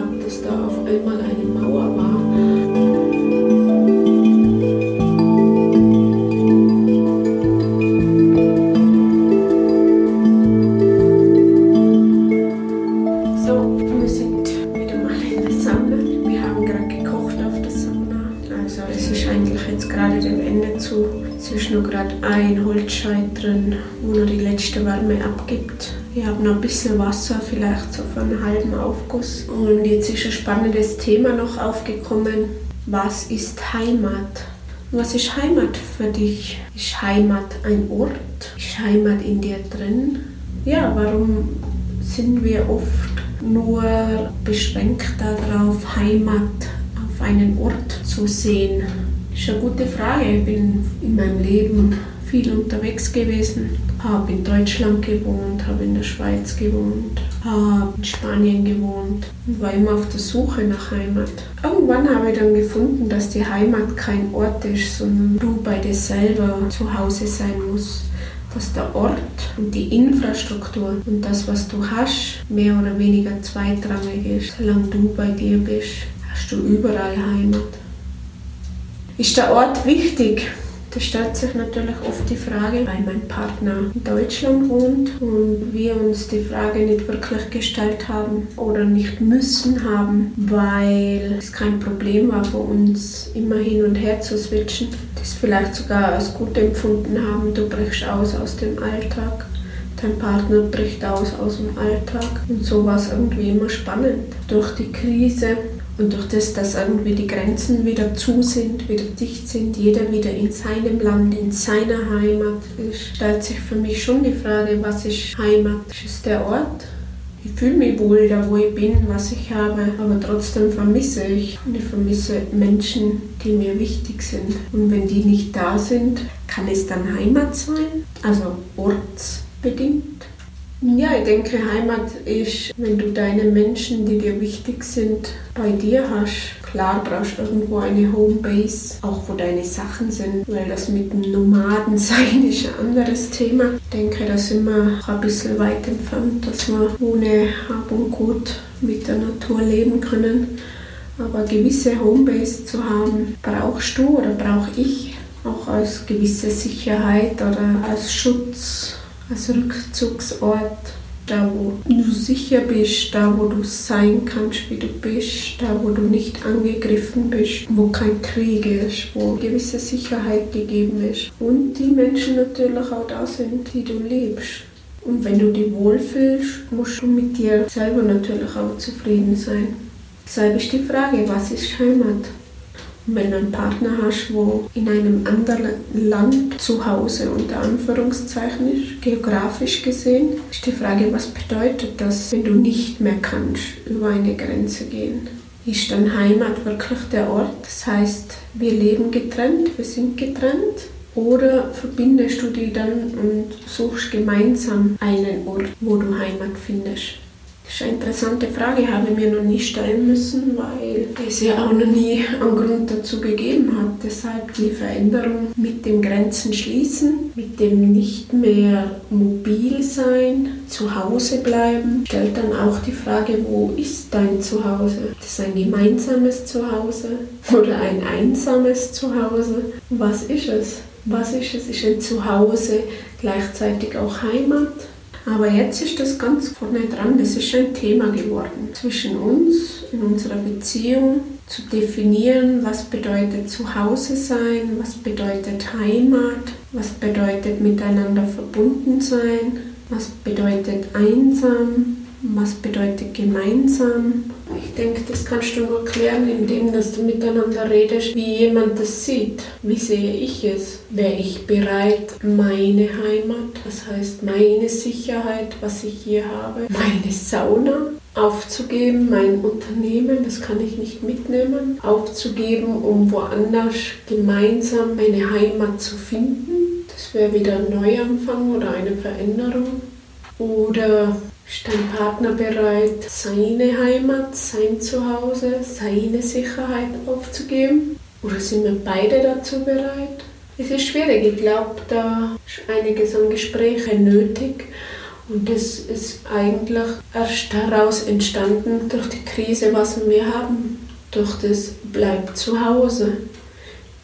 Gehabt, dass da auf einmal eine Mauer war? So, wir sind wieder mal in der Sauna. Wir haben gerade gekocht auf der Sauna. Also es ist eigentlich jetzt gerade dem Ende zu. Es ist nur gerade ein Holzscheit drin, wo noch die letzte Wärme abgibt. Ich habe noch ein bisschen Wasser, vielleicht so für einen halben Aufguss. Und jetzt ist ein spannendes Thema noch aufgekommen. Was ist Heimat? Was ist Heimat für dich? Ist Heimat ein Ort? Ist Heimat in dir drin? Ja, warum sind wir oft nur beschränkt darauf, Heimat auf einen Ort zu sehen? Ist eine gute Frage. Ich bin in meinem Leben viel unterwegs gewesen, habe in Deutschland gewohnt, habe in der Schweiz gewohnt, habe in Spanien gewohnt und war immer auf der Suche nach Heimat. Irgendwann habe ich dann gefunden, dass die Heimat kein Ort ist, sondern du bei dir selber zu Hause sein musst dass der Ort und die Infrastruktur und das, was du hast, mehr oder weniger zweitrangig ist. Solange du bei dir bist, hast du überall Heimat. Ist der Ort wichtig? Da stellt sich natürlich oft die Frage, weil mein Partner in Deutschland wohnt und wir uns die Frage nicht wirklich gestellt haben oder nicht müssen haben, weil es kein Problem war für uns, immer hin und her zu switchen. Das vielleicht sogar als gut empfunden haben, du brichst aus aus dem Alltag. Dein Partner bricht aus aus dem Alltag. Und so war es irgendwie immer spannend. Durch die Krise und durch das, dass irgendwie die Grenzen wieder zu sind, wieder dicht sind, jeder wieder in seinem Land, in seiner Heimat stellt sich für mich schon die Frage, was ist Heimat? Ist der Ort? Ich fühle mich wohl da, wo ich bin, was ich habe, aber trotzdem vermisse ich. Und ich vermisse Menschen, die mir wichtig sind. Und wenn die nicht da sind, kann es dann Heimat sein? Also ortsbedingt? Ja, ich denke, Heimat ist, wenn du deine Menschen, die dir wichtig sind, bei dir hast. Klar brauchst du irgendwo eine Homebase, auch wo deine Sachen sind, weil das mit dem Nomadensein ist ein anderes Thema. Ich denke, da sind wir ein bisschen weit entfernt, dass wir ohne Hab und Gut mit der Natur leben können. Aber gewisse Homebase zu haben, brauchst du oder brauche ich auch als gewisse Sicherheit oder als Schutz als Rückzugsort, da wo du sicher bist, da wo du sein kannst, wie du bist, da wo du nicht angegriffen bist, wo kein Krieg ist, wo gewisse Sicherheit gegeben ist und die Menschen natürlich auch da sind, die du liebst. Und wenn du dich wohlfühlst, musst du mit dir selber natürlich auch zufrieden sein. Deshalb ist die Frage, was ist Heimat? Wenn du einen Partner hast, wo in einem anderen Land zu Hause unter Anführungszeichen ist, geografisch gesehen, ist die Frage, was bedeutet das, wenn du nicht mehr kannst über eine Grenze gehen? Ist dann Heimat wirklich der Ort? Das heißt, wir leben getrennt, wir sind getrennt. Oder verbindest du die dann und suchst gemeinsam einen Ort, wo du Heimat findest? Das ist eine interessante Frage, habe ich mir noch nie stellen müssen, weil es ja auch noch nie einen Grund dazu gegeben hat. Deshalb die Veränderung mit dem Grenzen schließen, mit dem nicht mehr mobil sein, zu Hause bleiben, stellt dann auch die Frage, wo ist dein Zuhause? Ist das ein gemeinsames Zuhause oder ein einsames Zuhause? Was ist es? Was ist es? Ist ein Zuhause gleichzeitig auch Heimat? Aber jetzt ist das ganz vorne dran, das ist ein Thema geworden zwischen uns in unserer Beziehung zu definieren, was bedeutet Zuhause sein, was bedeutet Heimat, was bedeutet miteinander verbunden sein, was bedeutet einsam, was bedeutet gemeinsam? Ich denke, das kannst du nur klären, indem dass du miteinander redest, wie jemand das sieht. Wie sehe ich es? Wäre ich bereit, meine Heimat, das heißt meine Sicherheit, was ich hier habe, meine Sauna aufzugeben, mein Unternehmen, das kann ich nicht mitnehmen, aufzugeben, um woanders gemeinsam eine Heimat zu finden? Das wäre wieder ein Neuanfang oder eine Veränderung. Oder ist dein Partner bereit, seine Heimat, sein Zuhause, seine Sicherheit aufzugeben? Oder sind wir beide dazu bereit? Es ist schwierig. Ich glaube, da ist einiges an Gesprächen nötig. Und das ist eigentlich erst daraus entstanden durch die Krise, was wir haben. Durch das Bleib zu Hause.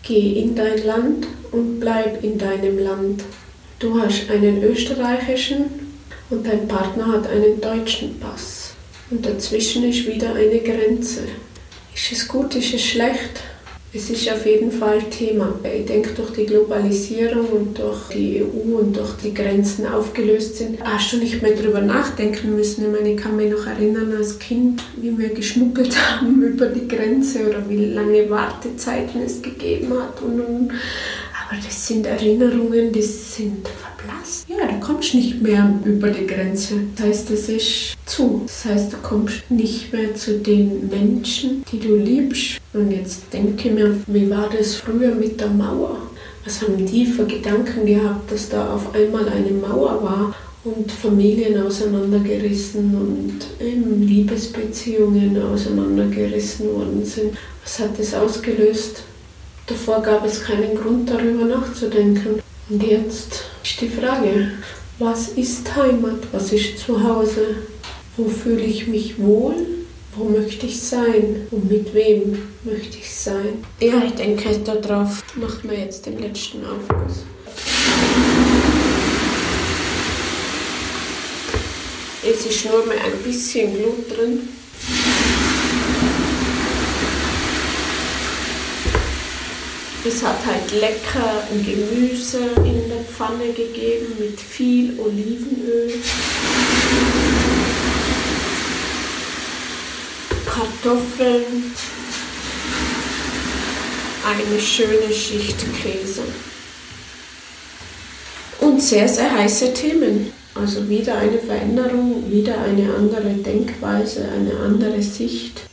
Geh in dein Land und bleib in deinem Land. Du hast einen österreichischen und dein Partner hat einen deutschen Pass. Und dazwischen ist wieder eine Grenze. Ist es gut, ist es schlecht? Es ist auf jeden Fall Thema. Ich denke, durch die Globalisierung und durch die EU und durch die Grenzen aufgelöst sind, hast du nicht mehr darüber nachdenken müssen. Ich meine, ich kann mich noch erinnern als Kind, wie wir geschmuggelt haben über die Grenze oder wie lange Wartezeiten es gegeben hat. Und, und aber das sind Erinnerungen, die sind verblasst. Ja, du kommst nicht mehr über die Grenze. Das heißt, es ist zu. Das heißt, du kommst nicht mehr zu den Menschen, die du liebst. Und jetzt denke mir, wie war das früher mit der Mauer? Was haben die für Gedanken gehabt, dass da auf einmal eine Mauer war und Familien auseinandergerissen und eben Liebesbeziehungen auseinandergerissen worden sind? Was hat das ausgelöst? Davor gab es keinen Grund darüber nachzudenken. Und jetzt ist die Frage, was ist Heimat? Was ist Zuhause? Wo fühle ich mich wohl? Wo möchte ich sein? Und mit wem möchte ich sein? Ja, ich denke, darauf machen wir jetzt den letzten Aufguss. Es ist nur mehr ein bisschen Glut drin. Es hat halt lecker Gemüse in der Pfanne gegeben mit viel Olivenöl. Kartoffeln, eine schöne Schicht Käse. Und sehr, sehr heiße Themen. Also wieder eine Veränderung, wieder eine andere Denkweise, eine andere Sicht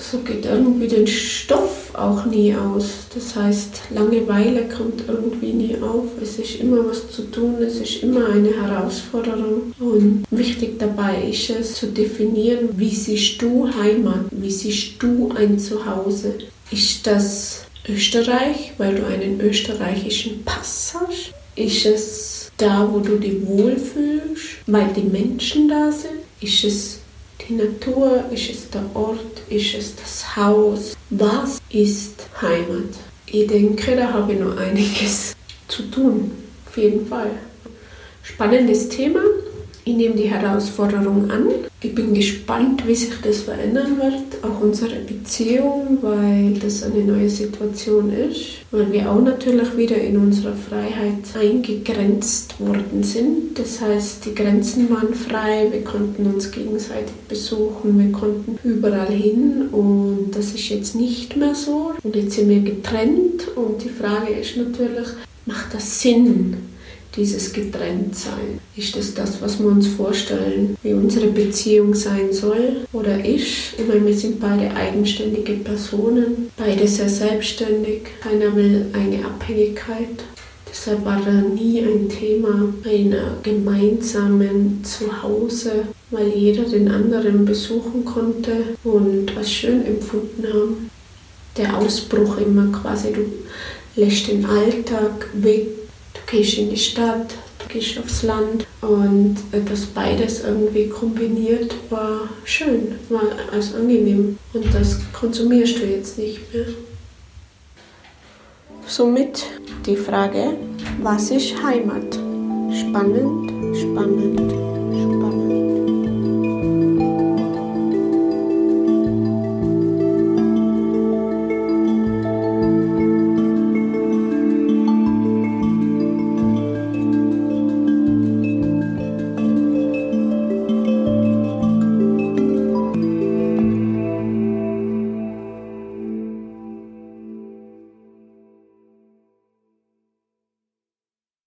so geht irgendwie den Stoff auch nie aus. Das heißt, Langeweile kommt irgendwie nie auf. Es ist immer was zu tun, es ist immer eine Herausforderung. Und wichtig dabei ist es zu definieren, wie siehst du Heimat, wie siehst du ein Zuhause. Ist das Österreich, weil du einen österreichischen Pass hast? Ist es da, wo du dich wohlfühlst, weil die Menschen da sind? Ist es die Natur? Ist es der Ort? Ist es das Haus? Was ist Heimat? Ich denke, da habe ich noch einiges zu tun. Auf jeden Fall. Spannendes Thema. Ich nehme die Herausforderung an. Ich bin gespannt, wie sich das verändern wird, auch unsere Beziehung, weil das eine neue Situation ist, weil wir auch natürlich wieder in unserer Freiheit eingegrenzt worden sind. Das heißt, die Grenzen waren frei, wir konnten uns gegenseitig besuchen, wir konnten überall hin und das ist jetzt nicht mehr so. Und jetzt sind wir getrennt und die Frage ist natürlich, macht das Sinn? Dieses Getrenntsein. Ist das das, was wir uns vorstellen, wie unsere Beziehung sein soll oder ist? Ich meine, wir sind beide eigenständige Personen, beide sehr selbstständig. Keiner will eine Abhängigkeit. Deshalb war da nie ein Thema einer gemeinsamen Zuhause, weil jeder den anderen besuchen konnte und als schön empfunden haben. Der Ausbruch immer quasi, du lässt den Alltag weg Du gehst in die Stadt, du gehst aufs Land und das beides irgendwie kombiniert war schön, war als angenehm und das konsumierst du jetzt nicht mehr. Somit die Frage, was ist Heimat? Spannend, spannend, spannend.